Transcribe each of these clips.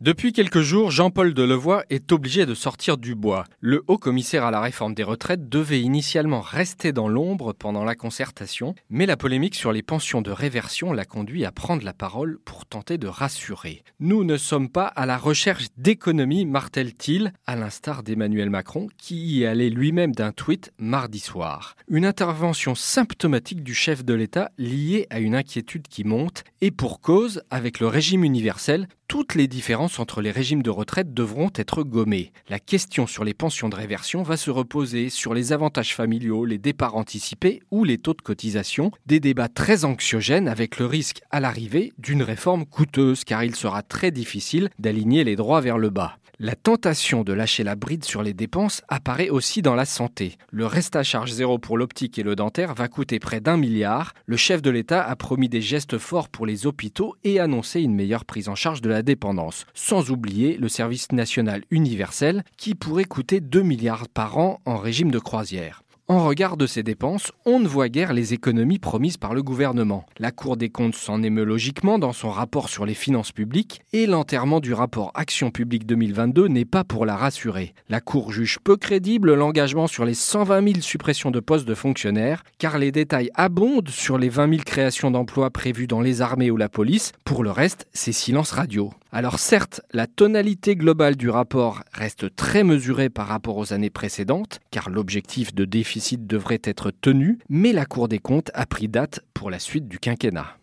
Depuis quelques jours, Jean-Paul Delevoye est obligé de sortir du bois. Le haut commissaire à la réforme des retraites devait initialement rester dans l'ombre pendant la concertation, mais la polémique sur les pensions de réversion l'a conduit à prendre la parole pour tenter de rassurer. Nous ne sommes pas à la recherche d'économie, martèle-t-il, à l'instar d'Emmanuel Macron, qui y allait lui-même d'un tweet mardi soir. Une intervention symptomatique du chef de l'État liée à une inquiétude qui monte, et pour cause, avec le régime universel, toutes les différences entre les régimes de retraite devront être gommées. La question sur les pensions de réversion va se reposer sur les avantages familiaux, les départs anticipés ou les taux de cotisation, des débats très anxiogènes avec le risque à l'arrivée d'une réforme coûteuse car il sera très difficile d'aligner les droits vers le bas. La tentation de lâcher la bride sur les dépenses apparaît aussi dans la santé. Le reste à charge zéro pour l'optique et le dentaire va coûter près d'un milliard. Le chef de l'État a promis des gestes forts pour les hôpitaux et annoncé une meilleure prise en charge de la dépendance. Sans oublier le service national universel qui pourrait coûter 2 milliards par an en régime de croisière. En regard de ces dépenses, on ne voit guère les économies promises par le gouvernement. La Cour des comptes s'en émeut logiquement dans son rapport sur les finances publiques et l'enterrement du rapport Action publique 2022 n'est pas pour la rassurer. La Cour juge peu crédible l'engagement sur les 120 000 suppressions de postes de fonctionnaires car les détails abondent sur les 20 000 créations d'emplois prévues dans les armées ou la police. Pour le reste, c'est silence radio. Alors certes, la tonalité globale du rapport reste très mesurée par rapport aux années précédentes, car l'objectif de déficit devrait être tenu, mais la Cour des comptes a pris date pour la suite du quinquennat.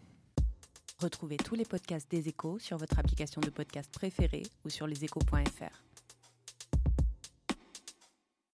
Retrouvez tous les podcasts des échos sur votre application de podcast préférée ou sur leséchos.fr.